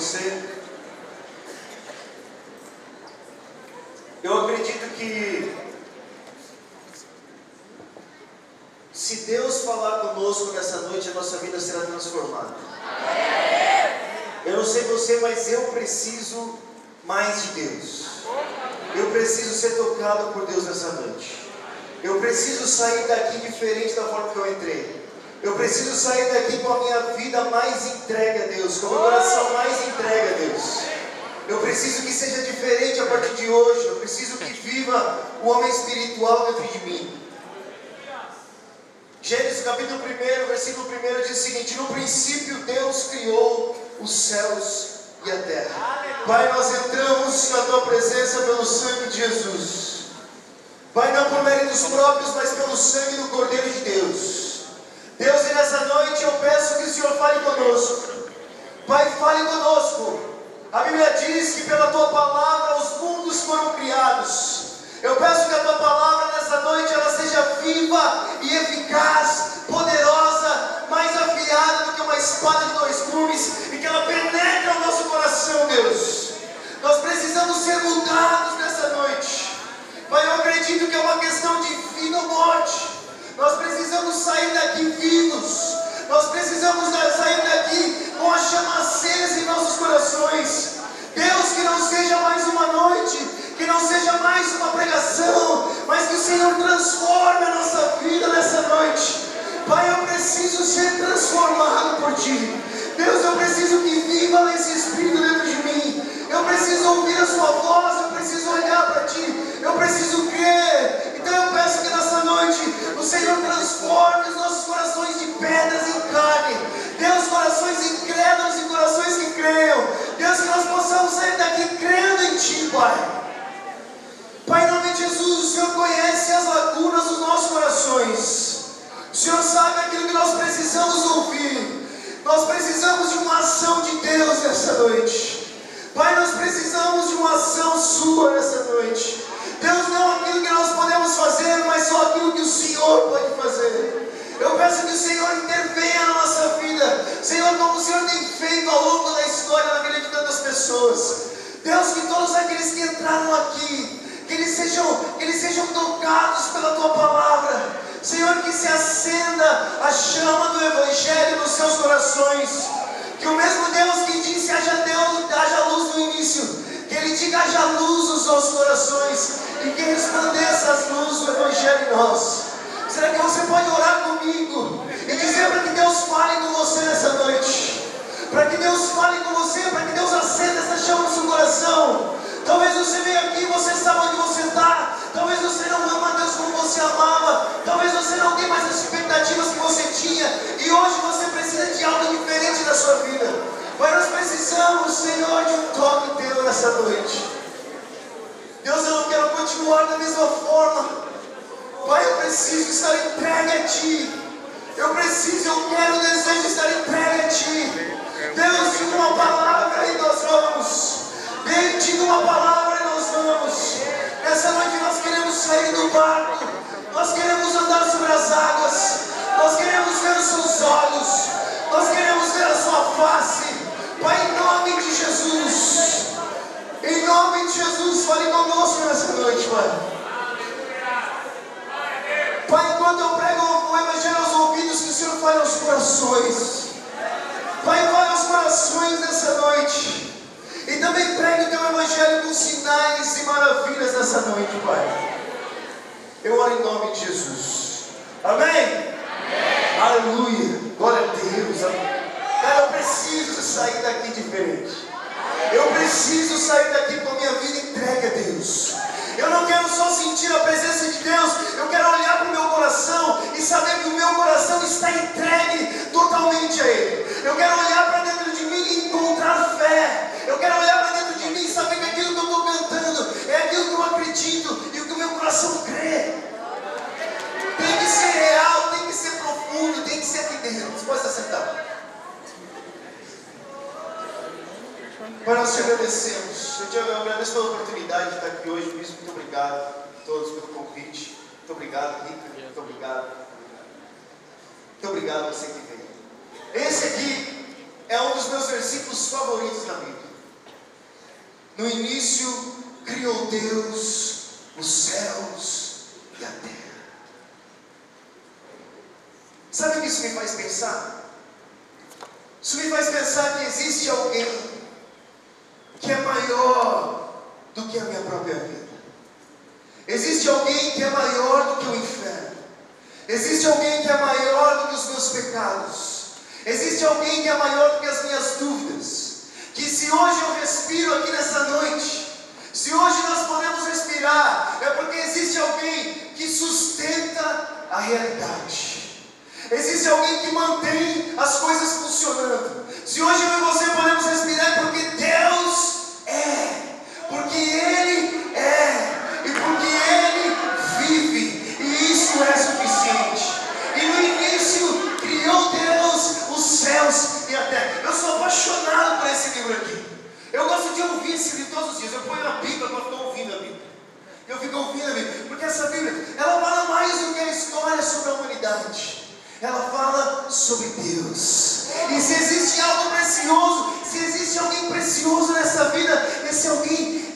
você. Eu acredito que se Deus falar conosco nessa noite, a nossa vida será transformada. Eu não sei você, mas eu preciso mais de Deus. Eu preciso ser tocado por Deus nessa noite. Eu preciso sair daqui diferente da forma que eu entrei. Eu preciso sair daqui com a minha vida mais entregue a Deus, com o meu coração mais entregue a Deus. Eu preciso que seja diferente a partir de hoje. Eu preciso que viva o homem espiritual dentro de mim. Gênesis capítulo 1, versículo 1 diz o seguinte: No princípio Deus criou os céus e a terra. Pai, nós entramos na tua presença pelo sangue de Jesus. Pai, não por méritos próprios, mas pelo sangue do Cordeiro de Deus. Deus, e nessa noite eu peço que o Senhor fale conosco. Pai, fale conosco. A Bíblia diz que pela tua palavra os mundos foram criados. Eu peço que a tua palavra nessa noite ela seja viva e eficaz, poderosa, mais afiada do que uma espada de dois gumes e que ela penetre o nosso coração, Deus. Nós precisamos ser mudados nessa noite. Pai, eu acredito que é uma questão de vida ou morte. Nós precisamos sair daqui vivos. Nós precisamos sair daqui com a chama acesa em nossos corações. Deus, que não seja mais uma noite, que não seja mais uma pregação, mas que o Senhor transforme a nossa vida nessa noite. Pai, eu preciso ser transformado por Ti. Deus, eu preciso que viva esse Espírito dentro de mim. Eu preciso ouvir a Sua voz, eu preciso olhar para Ti eu preciso crer. Então eu peço que E também pregue o teu Evangelho com sinais e maravilhas nessa noite, Pai. Eu oro em nome de Jesus. Amém? Amém. Aleluia. Glória a Deus. Cara, eu preciso sair daqui diferente. Eu preciso sair daqui com a minha vida entregue a Deus. Eu não quero só sentir a presença de Deus, eu quero olhar para o meu coração e saber que o meu coração está entregue totalmente a Ele. Eu quero olhar para dentro de mim e encontrar fé. Eu quero olhar para dentro de mim e saber que aquilo que eu estou cantando é aquilo que eu acredito e o que o meu coração crê. Tem que ser real, tem que ser profundo, tem que ser aqui dentro. Você pode sentado. Pai, nós te agradecemos. Eu te agradeço pela oportunidade de estar aqui hoje. Bispo, muito obrigado a todos pelo convite. Muito obrigado, Rica. Muito obrigado. Muito obrigado a você que veio. Esse aqui é um dos meus versículos favoritos da Bíblia. No início criou Deus os céus e a terra. Sabe o que isso me faz pensar? Isso me faz pensar que existe alguém que é maior do que a minha própria vida. Existe alguém que é maior do que o inferno. Existe alguém que é maior do que os meus pecados. Existe alguém que é maior do que as minhas dúvidas. Que se hoje eu respiro aqui nessa noite, se hoje nós podemos respirar, é porque existe alguém que sustenta a realidade. Existe alguém que mantém as coisas funcionando. Se hoje eu e você podemos respirar, é porque Deus é. Porque Ele é. E porque Ele vive. E isso é suficiente. E no início criou Deus os céus e a terra. Sou apaixonado por esse livro aqui. Eu gosto de ouvir esse livro todos os dias. Eu ponho a Bíblia quando estou ouvindo a Bíblia. Eu fico ouvindo a Bíblia. Porque essa Bíblia, ela fala mais do que a história sobre a humanidade. Ela fala sobre Deus. E se existe algo precioso, se existe alguém precioso nessa vida, esse alguém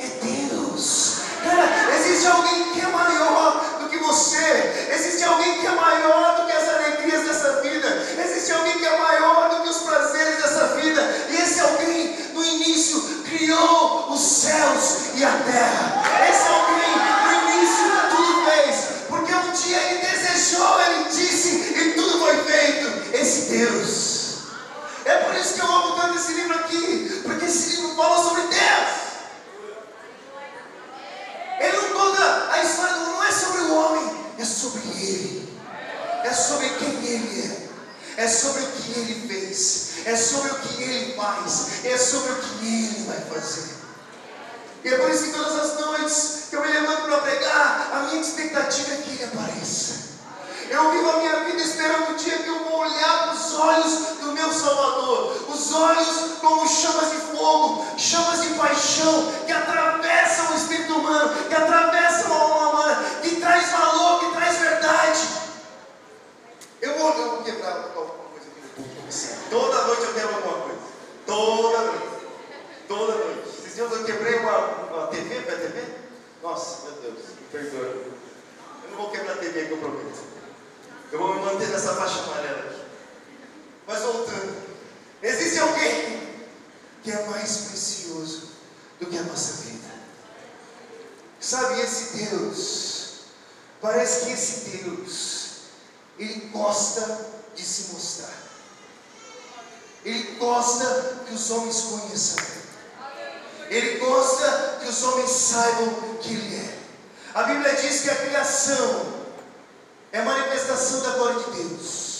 de Deus.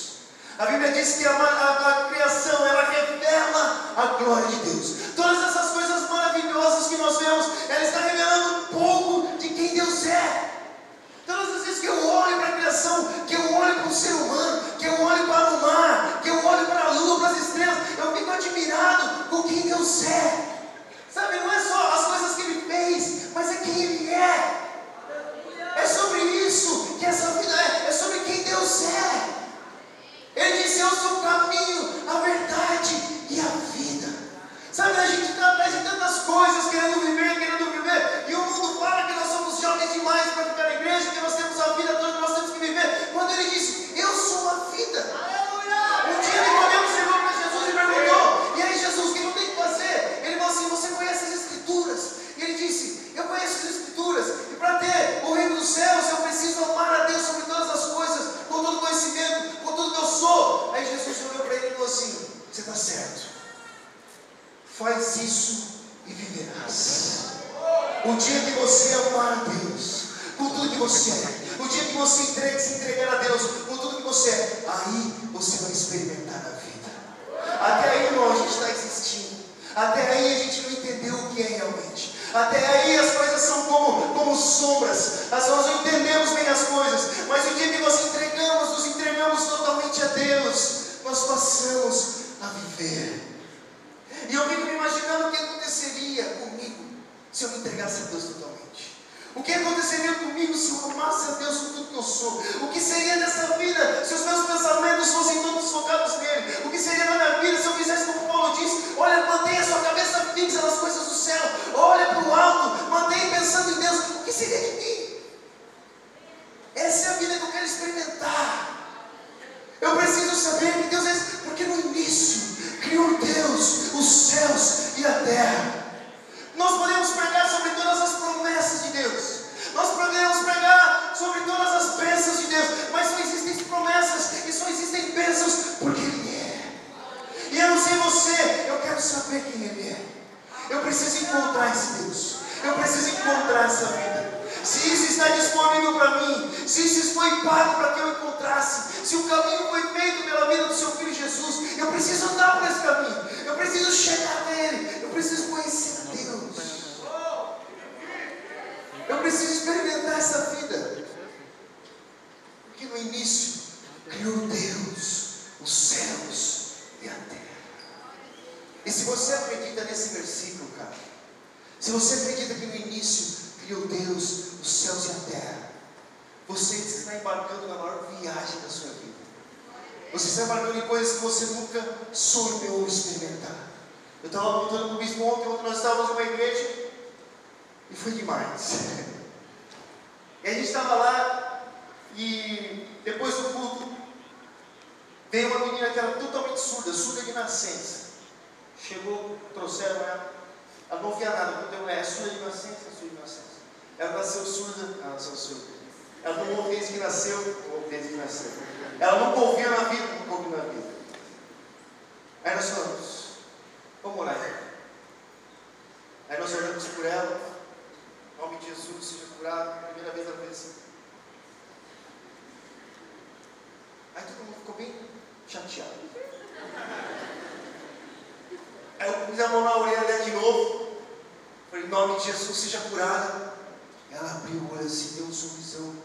A Bíblia diz que a, a, a, criação ela revela a glória de Deus. Todas essas coisas maravilhosas que nós vemos, ela está revelando um pouco de quem Deus é. Todas as vezes que eu olho para a criação, que eu olho para o ser humano, que eu olho para o mar, que eu olho para a lua, para as estrelas, eu fico admirado com quem Deus é. Sabe, não é só as coisas que Ele fez, mas é quem Ele é. É sobre isso que essa vida é, é sobre quem Deus é. Ele disse: Eu sou o caminho, a verdade e a vida. Sabe, a gente está atrás de tantas coisas, querendo viver, querendo viver, e o mundo fala que nós somos jovens demais para ficar na igreja, que nós temos a vida toda que nós temos que viver. Quando ele disse: Eu sou a vida. Um dia Nicodemo chegou para Jesus e perguntou: E aí, Jesus, o que eu tenho que fazer? Ele falou assim: Você conhece as Escrituras? E ele disse: Eu conheço as Escrituras, e para ter o reino dos céus eu preciso amar a Deus sobre todas as coisas, com todo conhecimento, com tudo que eu sou. Aí Jesus olhou para ele e falou assim: Você está certo. Faz isso e viverás. O dia que você amar a Deus, com tudo que você é, o dia que você entrega, se entregar a Deus, com tudo que você é, aí você vai experimentar a vida. Até aí, irmão, a gente está existindo. Até aí a gente não entendeu o que é realmente. Até aí as coisas são como, como sombras. Nós não entendemos bem as coisas. Mas o dia que nós entregamos, nos entregamos totalmente a Deus, nós passamos a viver. E eu fico me imaginando o que aconteceria comigo se eu me entregasse a Deus totalmente. O que aconteceria comigo se eu amasse a Deus com tudo que eu sou? O que seria dessa vida se os meus pensamentos fossem todos focados nele? O que seria da minha vida se eu fizesse como Paulo disse? Olha, mantenha sua cabeça fixa nas coisas do céu. Olha para o alto, mantenha pensando em Deus. O que seria de mim? Essa é a vida que eu quero experimentar. Eu preciso saber que Deus é. Porque no início criou Deus os céus e a terra. Nós podemos pregar sobre todas as promessas de Deus. Nós podemos pregar sobre todas as bênçãos de Deus. Mas só existem promessas e só existem bênçãos porque Ele é. E eu não sei você, eu quero saber quem Ele é. Eu preciso encontrar esse Deus. Eu preciso encontrar essa vida. Se isso está disponível para mim, se isso foi pago para que eu encontrasse, se o caminho foi feito pela vida do seu filho Jesus, eu preciso andar por esse caminho, eu preciso chegar até Ele, eu preciso conhecer a Deus. Eu preciso experimentar essa vida. Porque no início criou Deus os céus e a terra. E se você acredita nesse versículo, cara, se você acredita que no início criou Deus os céus e a terra, você está embarcando na maior viagem da sua vida. Você está embarcando em coisas que você nunca sonhou experimentar. Eu estava contando com o bispo ontem, ontem nós estávamos numa igreja e foi demais. E a gente estava lá e depois do culto veio uma menina que era totalmente surda, surda de nascença. Chegou, trouxeram ela, ela não via nada, porque é surda de nascença, surda de nascença. Ela nasceu surda, ela nasceu surda. Ela não que nasceu, que nasceu. Ela nunca ouvia na vida, nunca ouviu na vida. Aí nós falamos, vamos orar. Aí nós oramos por ela, em nome de Jesus, seja curado. Primeira vez ela fez assim. Aí todo mundo ficou bem chateado. Aí eu pus a mão na orelha dela de novo. Falei, em nome de Jesus, seja curada. Ela abriu o olho assim, deu um sorrisão.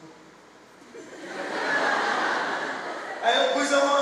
Aí eu pus a mão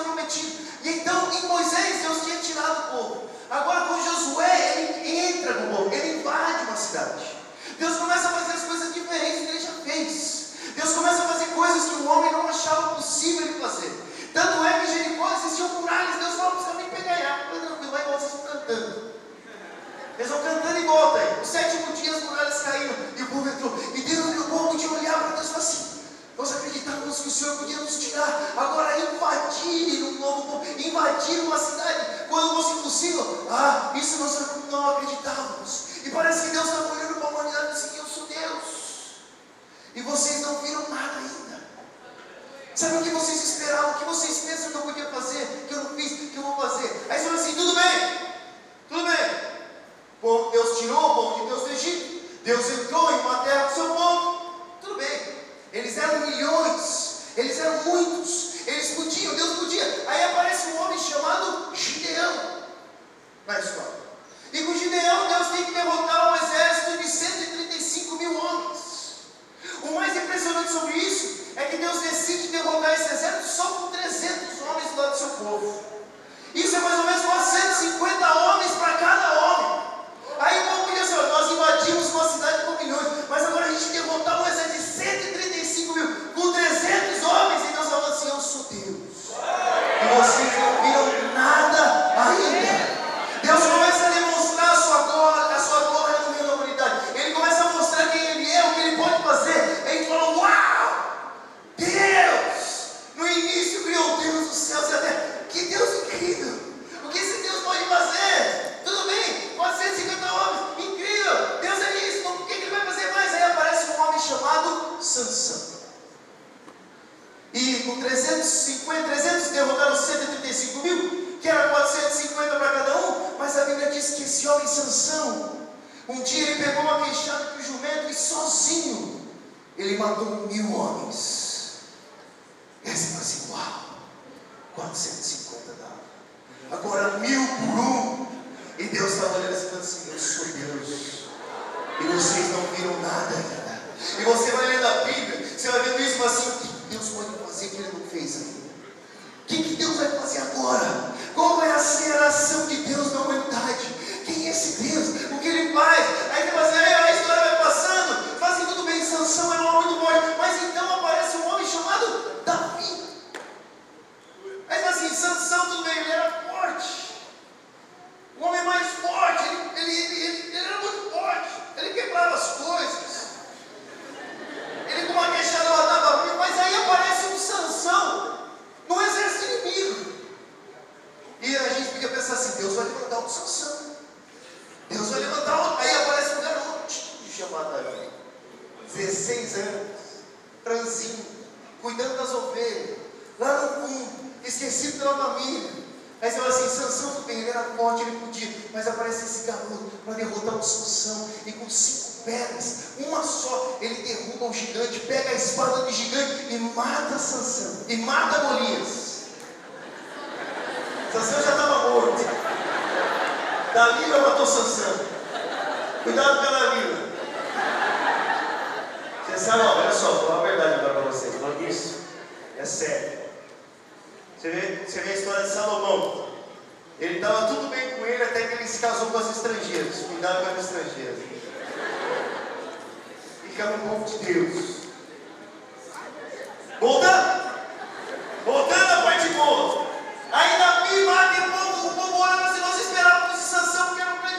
prometido. E então em Moisés Deus tinha tirado o povo. Agora com Josué ele entra no povo, ele invade uma cidade. Deus começa a fazer as coisas diferentes que ele já fez. Deus começa a fazer coisas que o homem não achava possível ele fazer. Tanto é que Jericó existiam muralhas. Deus falou, não precisa nem pegar Falei, não, vai igual vocês estão cantando. Eles vão cantando e volta aí. O sétimo dia as muralhas caíram e o povo entrou. E Deus e o povo podia olhar para Deus e falar assim: Nós acreditávamos que o Senhor podia nos tirar. Agora invadir um novo povo, invadir uma cidade, quando fosse impossível. Ah, isso nós não acreditávamos. E parece que Deus estava olhando para a humanidade e assim: Eu sou Deus. E vocês não viram nada ainda. Sabe o que vocês esperavam? O que vocês pensam que eu podia fazer? Que eu não fiz, que eu vou fazer? Aí você fala assim: tudo bem, tudo bem. Bom, Deus tirou o povo de Deus do Egito. Deus entrou em uma terra do seu povo. Tudo bem. Eles eram milhões. Eles eram muitos. Eles podiam, Deus podia. Aí aparece um homem chamado Gideão na história. E com Gideão, Deus tem que derrotar um exército de 135 mil homens. O mais impressionante sobre isso é que Deus decide derrotar esse exército só com 300 homens do lado do seu povo. Isso é mais ou menos 450 homens para cada homem. Aí o povo diz assim: nós invadimos uma cidade com milhões, mas agora a gente derrotar um exército de 135 mil com 300 homens, e Deus fala assim: Eu sou Deus. E vocês não viram 350, 300 derrotaram 135 mil, que era 450 para cada um, mas a Bíblia diz que esse homem Sansão, um dia ele pegou uma queixada de um jumento e sozinho ele matou mil homens. É e assim, assim, uau, 450 dá. Agora mil por um. E Deus estava olhando assim, assim, eu sou Deus. E vocês não viram nada ainda. E você vai lendo a Bíblia, você vai vendo isso, mas assim, Deus pode fazer que ele não fez ainda? O que, que Deus vai fazer agora? Qual vai ser a ação de Deus na humanidade? Quem é esse Deus? O que ele faz? Aí ele vai assim, é, a história vai passando, fazem tudo bem, Sansão era um homem do bom, mas então aparece um homem chamado Davi. Aí assim, Sansão, tudo bem, ele era forte. O homem mais forte, ele, ele, ele, ele era muito forte. Ele quebrava as coisas. Ele com uma queixada não, não exerce inimigo. E a gente fica pensando assim, Deus vai levantar o Sansão. Deus vai levantar outro. Aí aparece um garoto chamado Davi. 16 anos, franzinho, cuidando das ovelhas, lá no fundo, esquecido pela família. Aí você fala assim, Sansão tudo bem, ele era forte, ele podia, mas aparece esse garoto para derrotar o Sansão e com cinco pedras, uma só, ele derruba o gigante, pega a espada do gigante e mata Sansão, e mata Golias. Sansão já estava morto. Dalila matou Sansão. Cuidado com a Dalila. Você sabe, olha só, vou falar a verdade agora para vocês. Falando isso, é sério. Você vê, você vê a história de Salomão. Ele estava tudo bem com ele até que ele se casou com as estrangeiras. Cuidado com as estrangeiras que era povo de Deus. Voltando. Voltando a parte boa. Aí na Bíblia, o povo, o povo orando, se nós esperávamos de Sansão, que era um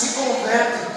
se converte.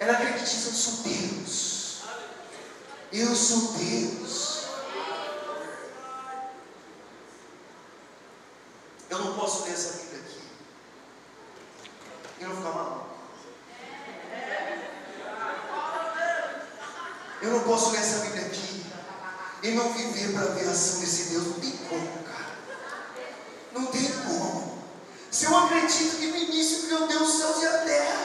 Ela acredita, eu sou Deus. Eu sou Deus. Eu não posso ler essa vida aqui. E não ficar maluco. Eu não posso ler essa Bíblia aqui e não viver para ver a ação desse Deus. Não tem como, cara. Não tem como. Se eu acredito que no início criou Deus os céus e a terra.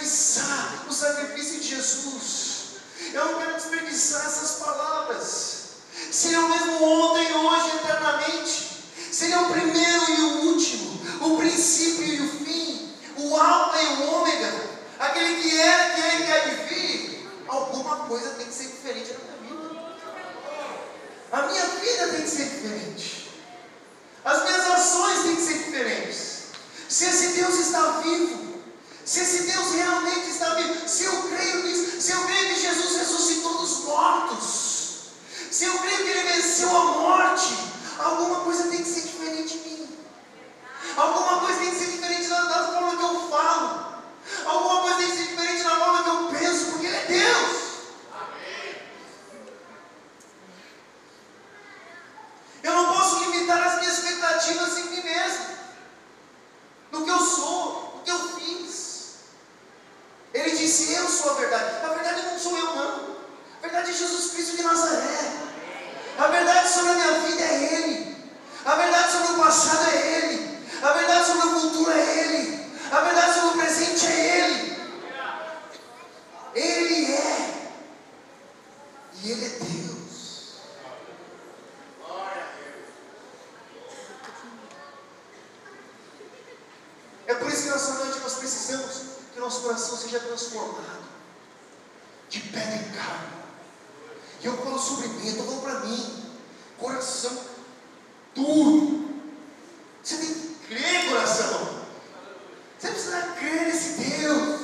desperdiçar o sacrifício de Jesus. Eu não quero desperdiçar essas palavras. Seriam mesmo ontem, hoje, eternamente. Seria o primeiro e o último, o princípio e o fim, o alfa e o ômega, aquele que é e que há de vir. Alguma coisa tem que ser diferente na minha vida. A minha vida tem que ser diferente. As minhas ações têm que ser diferentes. Se esse Deus está vivo, se esse Deus realmente está vivo, se eu creio nisso, se eu creio que Jesus ressuscitou dos mortos, se eu creio que ele venceu a morte, alguma coisa tem que ser diferente de mim. Alguma coisa tem que ser diferente da, da forma que eu falo. Alguma coisa tem que ser diferente da forma que eu penso, porque ele é Deus. Eu não posso limitar as minhas expectativas em mim mesmo. No que eu sou, no que eu fiz. Ele disse: Eu sou a verdade. A verdade não sou eu, não. A verdade é Jesus Cristo de Nazaré. A verdade sobre a minha vida é Ele. A verdade sobre o passado é Ele. A verdade sobre o futuro é Ele. A verdade sobre o presente é Ele. Ele é. E Ele é Deus. nosso coração seja transformado, de pedra em carne. E eu falo sobre mim, eu estou falando para mim, coração duro. Você tem que crer, coração. Você precisa crer nesse Deus.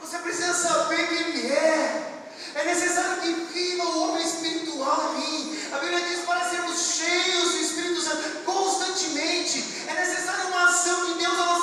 Você precisa saber quem Ele é. É necessário que viva o homem espiritual em mim. A Bíblia diz para sermos cheios do Espírito Santo constantemente. É necessário uma ação de Deus a nossa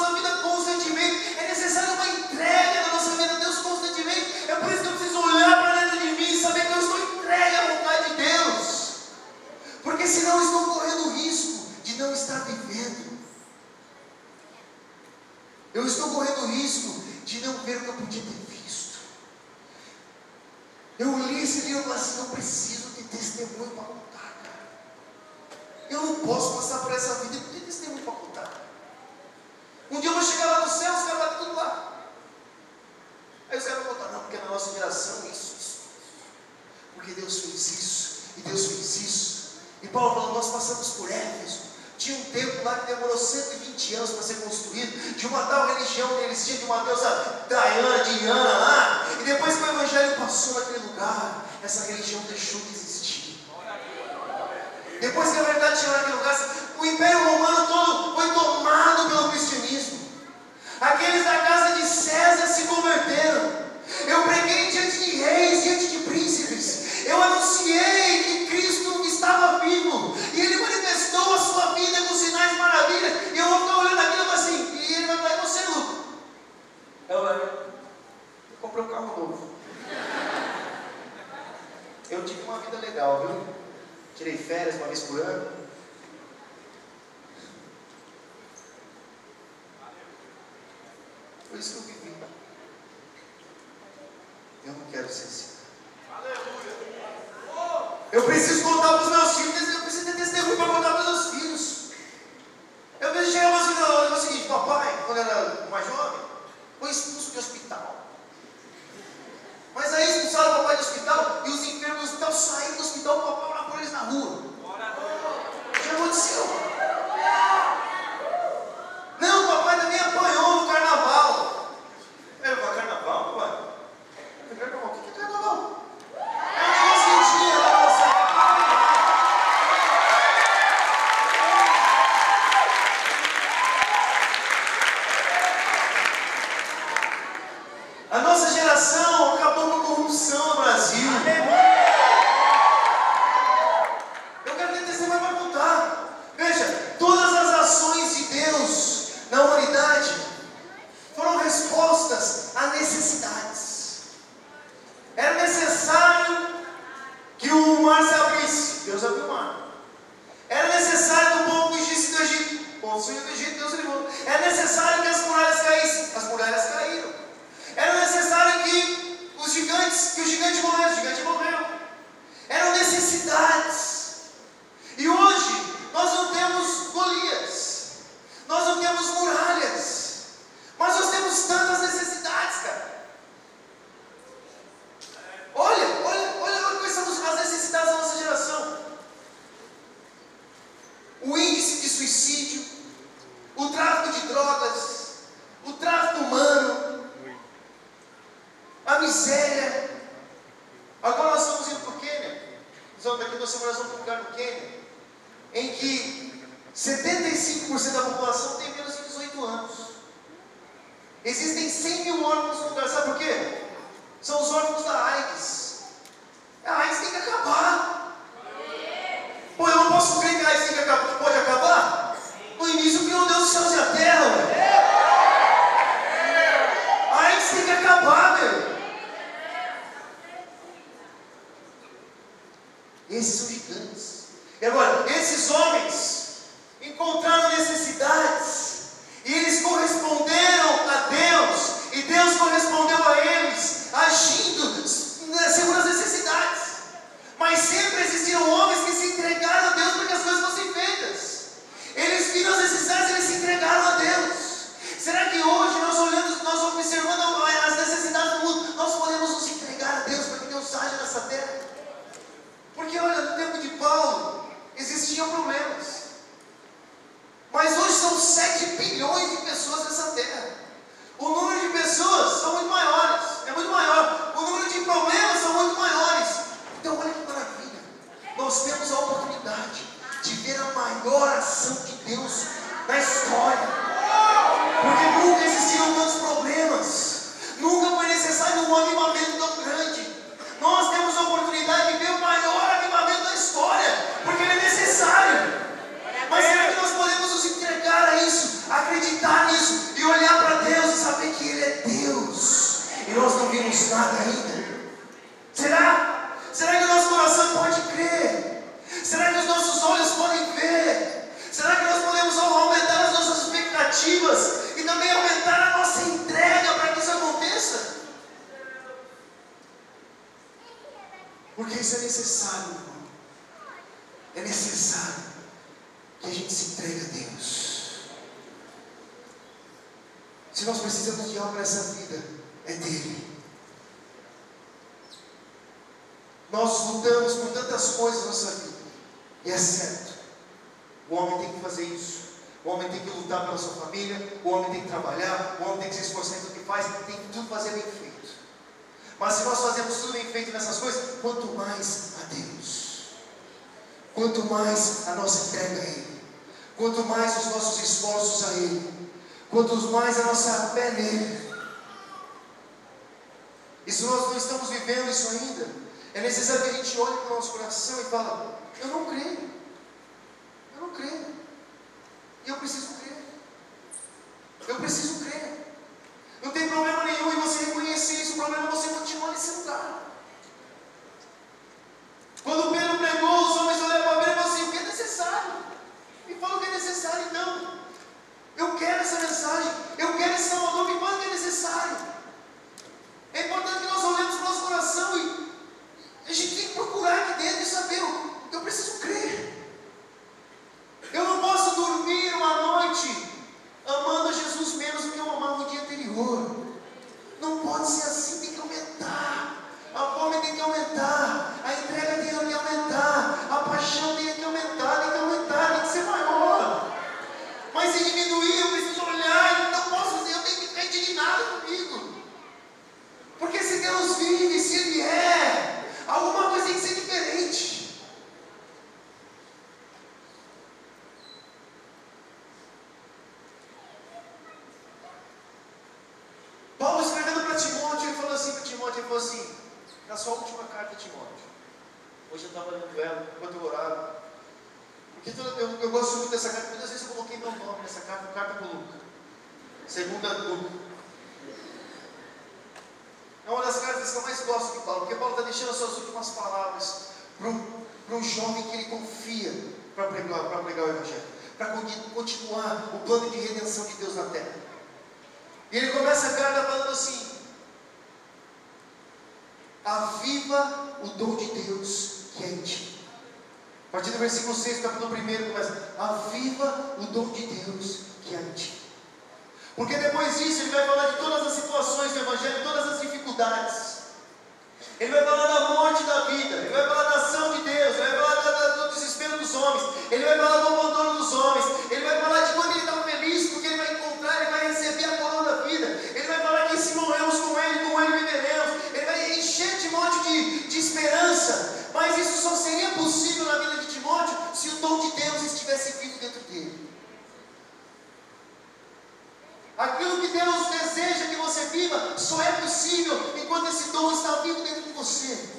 está vivo dentro de você.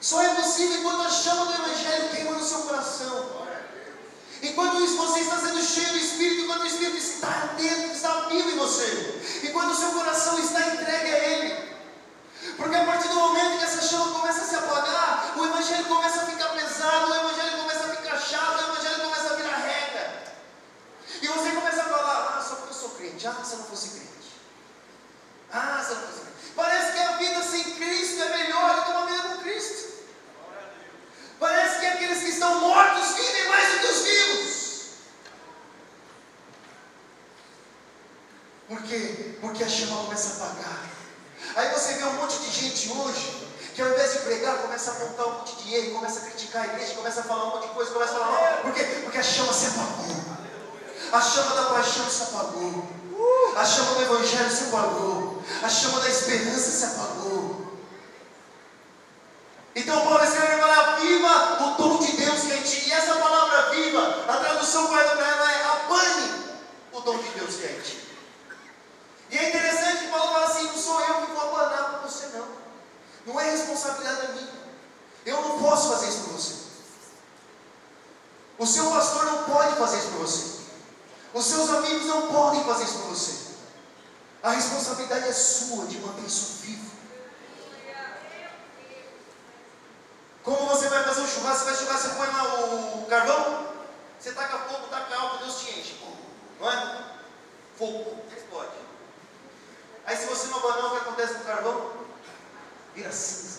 Só é possível enquanto a chama do Evangelho queima no seu coração. Enquanto isso você está sendo cheio do Espírito, enquanto o Espírito está dentro, está vivo em você, enquanto o seu coração está entregue a Ele. Porque a partir do momento que essa chama começa a se apagar, o Evangelho começa a ficar pesado, o Evangelho começa a ficar chato, o Evangelho começa a virar regra. E você começa a falar, ah, só porque eu sou crente, ah, se eu não fosse crente. Ah, Parece que a vida sem Cristo é melhor do que uma vida com Cristo. Parece que aqueles que estão mortos vivem mais do que os vivos. Por quê? Porque a chama começa a apagar. Aí você vê um monte de gente hoje que ao invés de pregar, começa a apontar um monte de erro, começa a criticar a igreja, começa a falar um monte de coisa, começa a falar mal. Por quê? Porque a chama se apagou. A chama da paixão se apagou. A chama do evangelho se apagou. A chama da esperança se apagou. Então Paulo escreve para viva o dom de Deus que é em ti. E essa palavra viva, a tradução correta para ela é abane o dom de Deus que é em ti. E é interessante que Paulo fala assim, não sou eu que vou abanar para você não. Não é responsabilidade minha. Eu não posso fazer isso por você. O seu pastor não pode fazer isso por você. Os seus amigos não podem fazer isso por você. A responsabilidade é sua de manter isso vivo. Como você vai fazer um churrasco? Você vai churrasco, você põe lá o carvão, você taca fogo, taca álcool, Deus te enche. Não é? Fogo, explode. Aí se você não abanar, o que acontece com o carvão? vira cinza.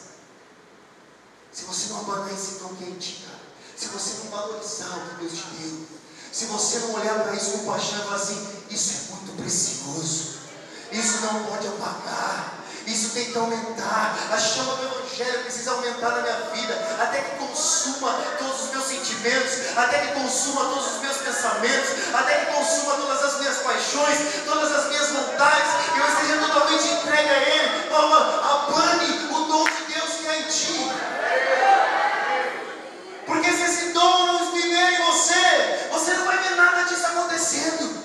Se você não abanar esse dom quente, cara, se você não valorizar o que Deus te deu, se você não olhar para isso com paixão e falar assim, isso é muito precioso, isso não pode apagar, que aumentar. A chama do Evangelho precisa aumentar na minha vida, até que consuma todos os meus sentimentos, até que consuma todos os meus pensamentos, até que consuma todas as minhas paixões, todas as minhas vontades, eu esteja totalmente entregue a Ele. Paulo, abane o dom de Deus que há em ti. Porque se esse dom não viver em você, você não vai ver nada disso acontecendo.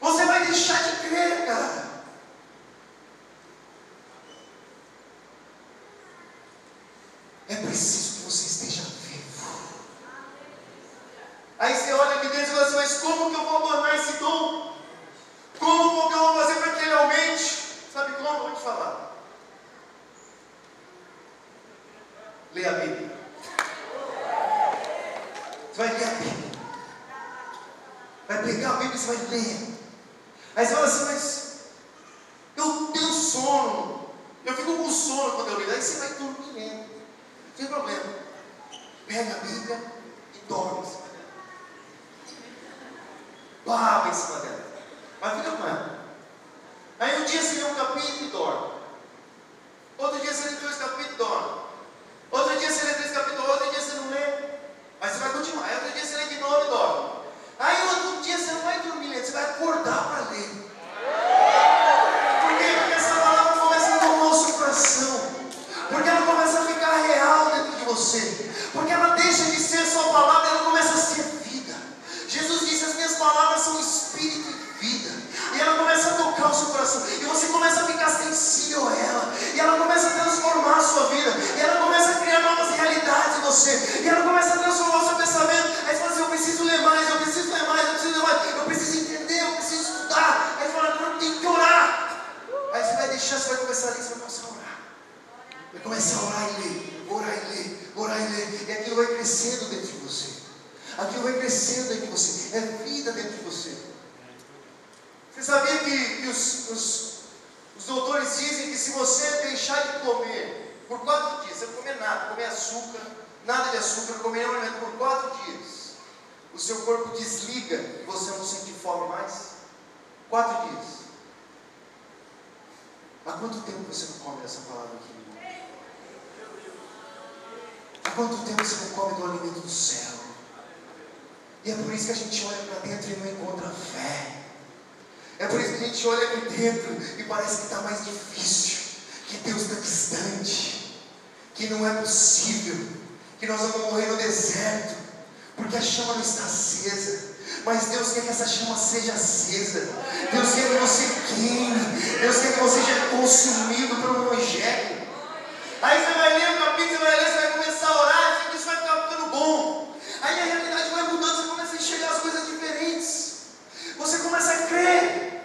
Você vai deixar de crer, cara. É preciso que você esteja vivo. Aí você olha aqui dentro e fala assim, mas como que eu vou abandonar esse dom? Como que eu vou fazer para que ele aumente? Sabe como? Eu vou te falar. Leia a Bíblia. Você vai ler a Bíblia. Vai pegar a Bíblia e você vai ler. Aí você fala assim, mas eu tenho sono. Eu fico com sono quando eu leio. Aí você vai dormir lendo. Não tem problema. Pega a Bíblia e dorme em cima dela. Baba em cima dela. Mas fica com ela. Aí um dia você lê um capítulo e dorme. Outro dia você lê dois capítulos e dorme. Outro dia você lê três capítulos, outro dia você não lê. Aí você vai continuar. Aí outro dia você lê de novo e dorme. Aí outro dia você não vai dormir lendo, você vai acordar para ler. Por quê? Porque essa palavra começa a tomar o seu coração. Porque ela começa a ficar real dentro de você. Porque ela deixa de ser só palavra, ela começa a ser vida. Jesus disse: As minhas palavras são espírito e vida. E ela começa a tocar o seu coração. E você começa a ficar sensível a ela. E ela começa a transformar a sua vida. E ela começa a criar novas realidades em você. E ela começa a transformar o seu pensamento. Aí você fala assim: Eu preciso ler mais, eu preciso ler mais, eu preciso ler mais. Eu preciso entender, eu preciso estudar. Aí você fala: Não, tem que orar. Aí você vai deixar, você vai começar a ler, você vai começar a orar. Vai começar a orar e ler, orar e ler, orar e ler. E aquilo vai crescendo dentro de você. Aquilo vai crescendo dentro de você. É vida dentro de você. Você sabia que, que os, os, os doutores dizem que se você deixar de comer por quatro dias, você não comer nada, comer açúcar, nada de açúcar, comer um alimento por quatro dias, o seu corpo desliga e você não sente fome mais? Quatro dias. Há quanto tempo você não come essa palavra aqui? Há quanto tempo você não come do alimento do céu? E é por isso que a gente olha para dentro e não encontra fé. É por isso que a gente olha aqui dentro e parece que está mais difícil, que Deus está distante, que não é possível, que nós vamos morrer no deserto, porque a chama não está acesa. Mas Deus quer que essa chama seja acesa. Deus quer que você queime. Deus quer que você seja consumido pelo Evangelho. Aí você vai ler o capítulo, você vai ler, você vai começar a orar, e isso vai ficar ficando bom. Aí a realidade vai mudando, você começa a enxergar as coisas diferentes. Você começa a crer.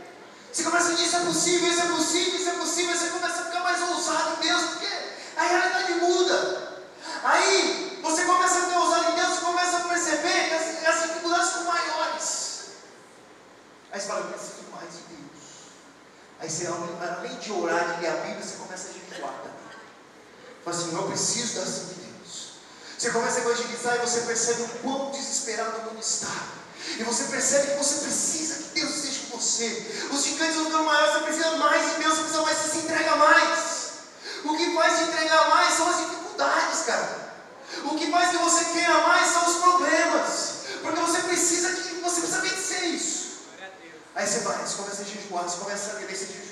Você começa a dizer, isso é possível, isso é possível, isso é possível. Você começa a ficar mais ousado Deus, porque a realidade muda. Aí você começa a ficar ousado em Deus, você começa a perceber que as, as dificuldades são maiores. Aí você fala, eu preciso mais de Deus. Aí você, além de orar, de ler a Bíblia, você começa a jejuar também. Fala assim, eu preciso da ação de Deus. Você começa a evangelizar e você percebe o quão desesperado o mundo está. E você percebe que você precisa que Deus esteja com você. Os gigantes vão ficando maiores, você precisa mais de Deus, você precisa mais, você se entrega mais. O que faz te entregar mais são as dificuldades, cara. O que faz que você queira mais são os problemas. Porque você precisa que você precisa vencer isso. Aí você vai, você começa a jejuar, você começa a viver esse jejum.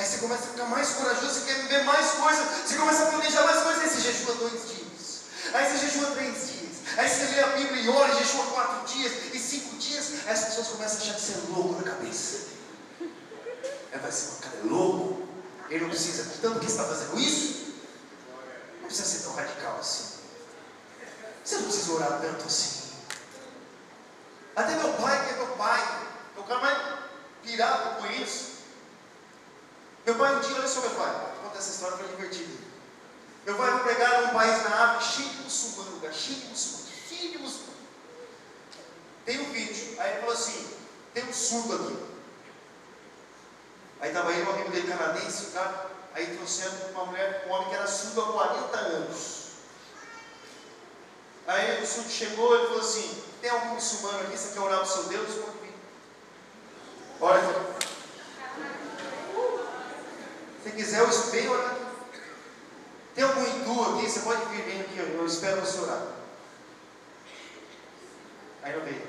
Aí você começa a ficar mais corajoso, você quer viver mais coisas, você começa a planejar mais coisas, aí você jejua dois dias. Aí você jejua três dias. Aí você lê a Bíblia e ora, jejua quatro dias e cinco dias. Aí as pessoas começam a achar que você é louco na cabeça. Aí vai ser, cara, é louco. Ele não precisa, tanto que está fazendo isso, precisa ser tão radical assim. Você não precisa orar tanto assim. Até meu pai, que é meu pai, o cara mais pirado com isso. Meu pai um dia, olha só meu pai, vou contar essa história para divertir. Meu pai foi pregar num país na África cheio de muçulmano, lugar cheio de muçulmano, cheio de muçulmano. Tem um vídeo, aí ele falou assim, tem um surdo aqui. Aí estava aí um amigo dele canadense, o cara, aí trouxeram uma mulher, um homem que era surdo há 40 anos. Aí o surdo chegou e falou assim, tem algum muçulmano aqui, você quer orar para o seu Deus? Vir. Olha. Se quiser, eu espelho aqui. Tem algum hindu aqui, você pode vir bem aqui, eu espero você orar. Aí não veio.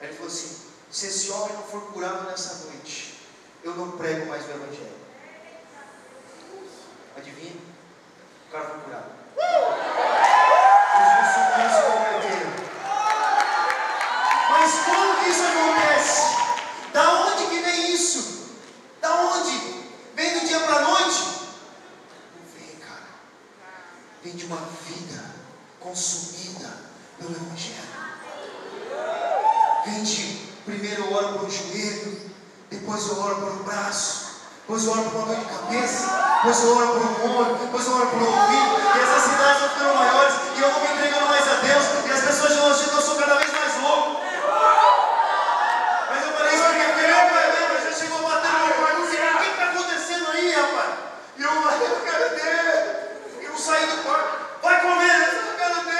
Aí ele falou assim, se esse homem não for curado nessa noite, eu não prego mais o Evangelho. Adivinha? O cara foi curado. Muçulmanos se converteram. Mas que isso acontece? Da onde que vem isso? Da onde? Vem do dia para a noite? Não vem, cara. Vem de uma vida consumida pelo Evangelho. Vem de primeiro eu oro para o joelho, depois eu oro para o braço, depois eu oro para uma dor de cabeça, depois eu oro para o olho, depois eu oro para o ouvido, e essas cidades vão ficando maiores, e eu vou me entregando mais a Deus, e as pessoas já acham que eu sou cada vez mais louco. Mas eu falei isso porque meu pai lembra, já chegou batendo meu quarto, não sei o que está acontecendo aí, rapaz. E eu falei, eu quero Deus. E não saí do quarto, vai comer, eu quero Deus.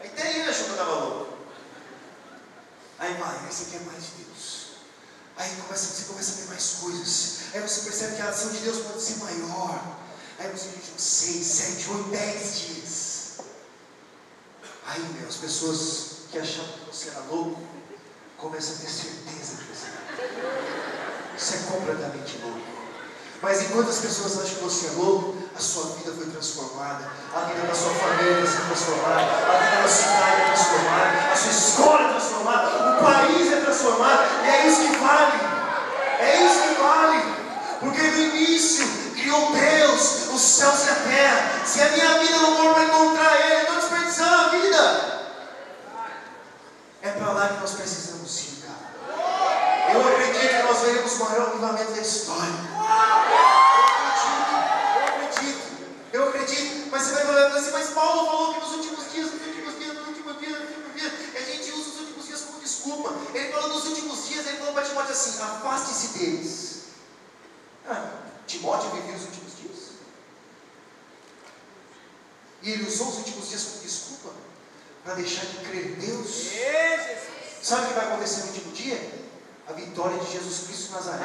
Aí até ele achou que eu estava louco. Aí vai, aí você quer mais de Deus. Aí começa, você começa a ver mais coisas. Aí você percebe que a ação de Deus pode ser maior. Aí você diz seis, sete, oito, dez dias. Aí, meu, as pessoas que achavam que você era louco começam a ter certeza que você Você é completamente louco. Mas enquanto as pessoas acham que você é louco, a sua vida foi transformada, a vida da sua família foi transformada, a vida da cidade é transformada, a sua escola é transformada, país transformado, e é isso que vale. É isso que vale. Porque no início criou Deus, os céus e a terra. Se a minha vida não for para encontrar Ele, eu estou desperdiçando a vida. É para lá que nós precisamos ir, cara. Eu acredito que nós veremos o maior avivamento da história. Eu acredito, mas você vai falar assim, mas Paulo falou que nos últimos dias, nos últimos dias, nos últimos dias, nos últimos dias, a gente usa os últimos dias como desculpa. Ele falou nos últimos dias, Timóteo assim, afaste-se deles. Ah, Timóteo vivia os últimos dias. E ele usou os últimos dias como desculpa para deixar de crer em Deus. Sabe o que vai acontecer no último dia? A vitória de Jesus Cristo Nazaré.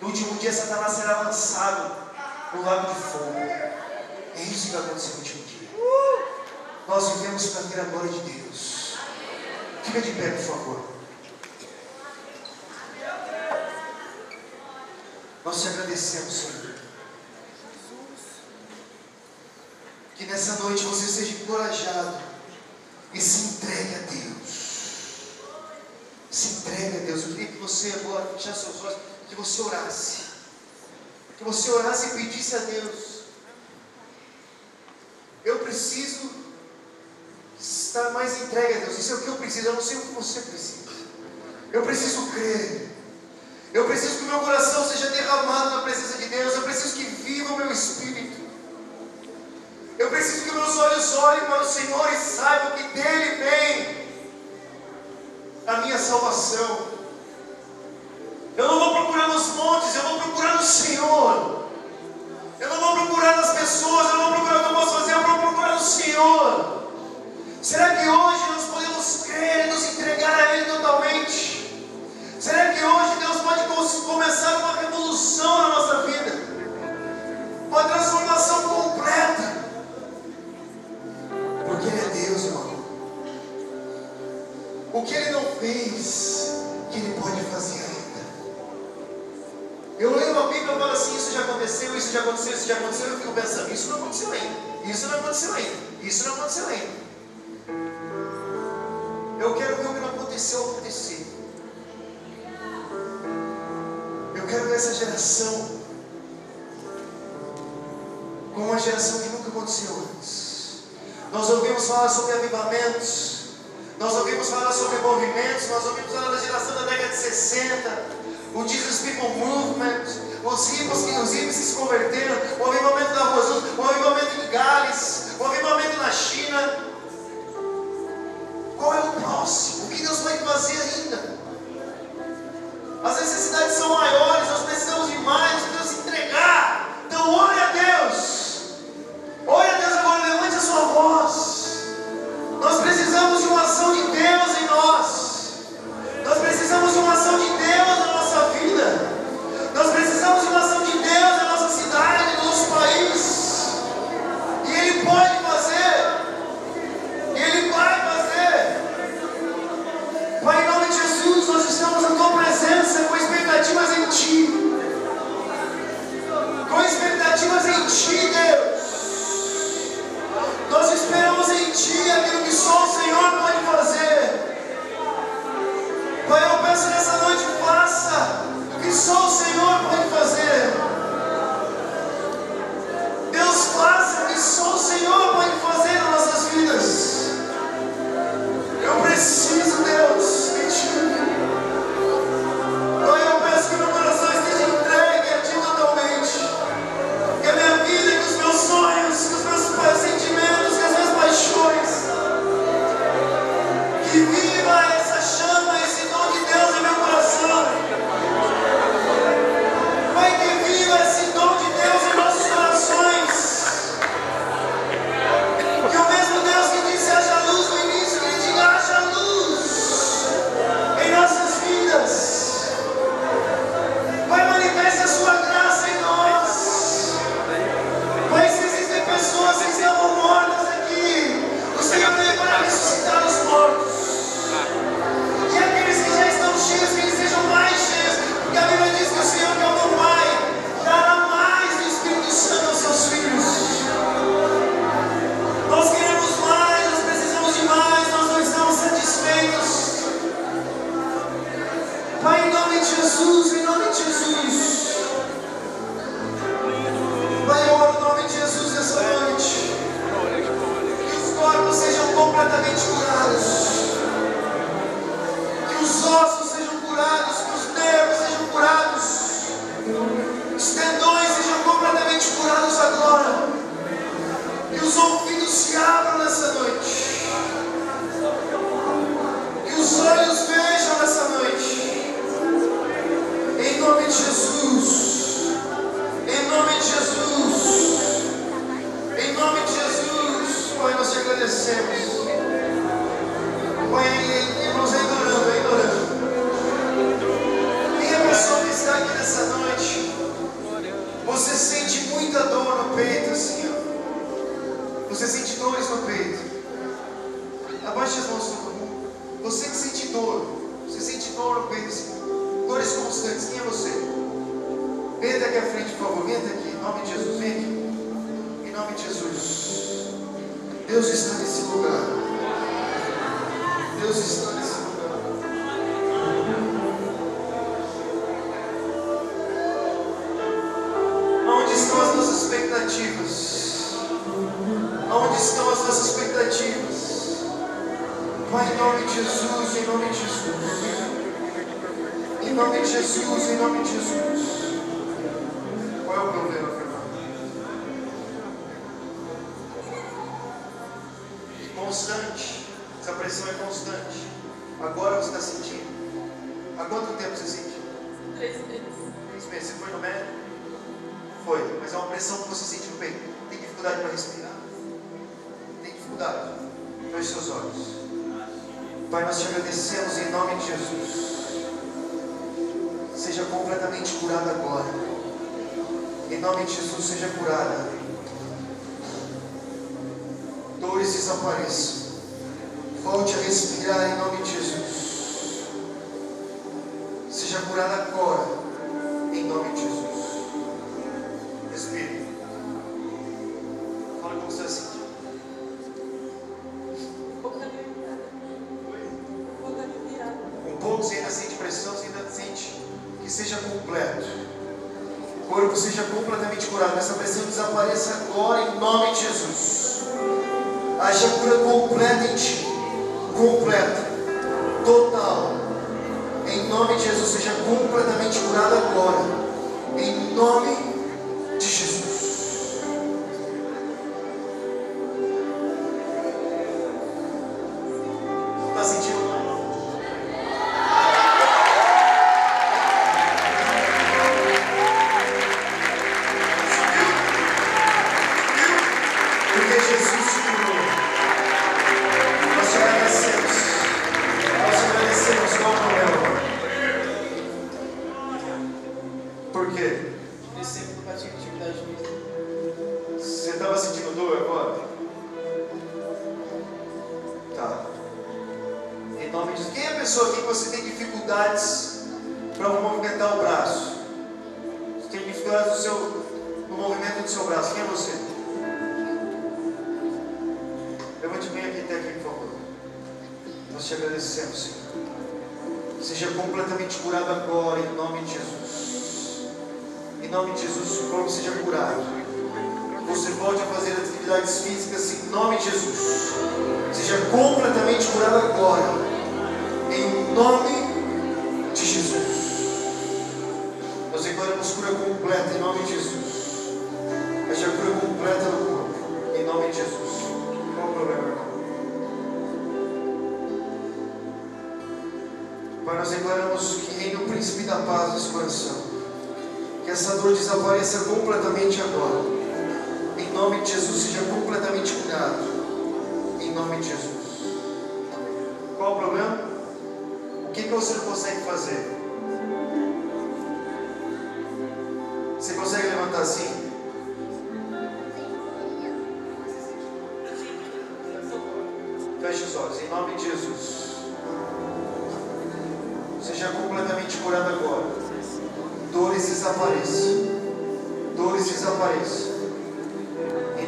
No último dia, Satanás será lançado no lago de fogo. É isso que vai acontecer no último dia. Nós vivemos para ver a glória de Deus. Fica de pé, por favor. Nós te agradecemos, Senhor. Que nessa noite você seja encorajado e se entregue a Deus. Se entregue a Deus. Eu queria que você agora fechasse seus olhos que você orasse. Que você orasse e pedisse a Deus. Eu preciso estar mais entregue a Deus. Isso é o que eu preciso. Eu não sei o que você precisa. Eu preciso crer. Eu preciso que o meu coração seja derramado na presença de Deus. Eu preciso que viva o meu espírito. Eu preciso que meus olhos olhem para o Senhor e saibam que dele vem a minha salvação. Eu não vou procurar nos montes, eu vou procurar no Senhor. Eu não vou procurar nas pessoas, eu não vou procurar o que eu posso fazer, eu vou procurar no Senhor. Será que hoje nós podemos crer e nos entregar a Ele totalmente? Será que hoje Deus pode começar uma revolução na nossa vida? Uma transformação completa? Porque Ele é Deus, irmão. O que Ele não fez, que Ele pode fazer ainda. Eu leio uma Bíblia e falo assim: Isso já aconteceu, isso já aconteceu, isso já aconteceu. Eu fico pensando: Isso não aconteceu ainda, isso não aconteceu ainda, isso não aconteceu ainda. Eu quero ver o que não aconteceu acontecer. Eu quero ver essa geração como uma geração que nunca aconteceu antes. Nós ouvimos falar sobre avivamentos, nós ouvimos falar sobre movimentos, nós ouvimos falar da geração da década de 60 o Jesus People Movement, os ricos que os ricos se converteram, o avivamento da Rosus, o avivamento em Gales, o avivamento na China. Qual é o próximo? O que Deus vai fazer ainda? As necessidades são maiores, nós precisamos de mais, Deus entregar. Então olhe a Deus. Olha a Deus agora, levante a sua voz. Nós precisamos de uma ação de Deus. seja completamente curado agora. Em nome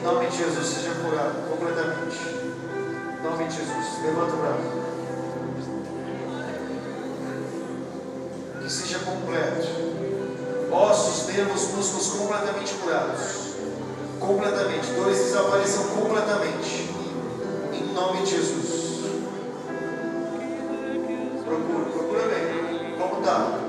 Em nome de Jesus, seja curado completamente. Em nome de Jesus, levanta o braço. Que seja completo. Ossos, nervos, músculos completamente curados. Completamente. Dores desapareçam completamente. Em nome de Jesus. Procura, procura bem. Como está?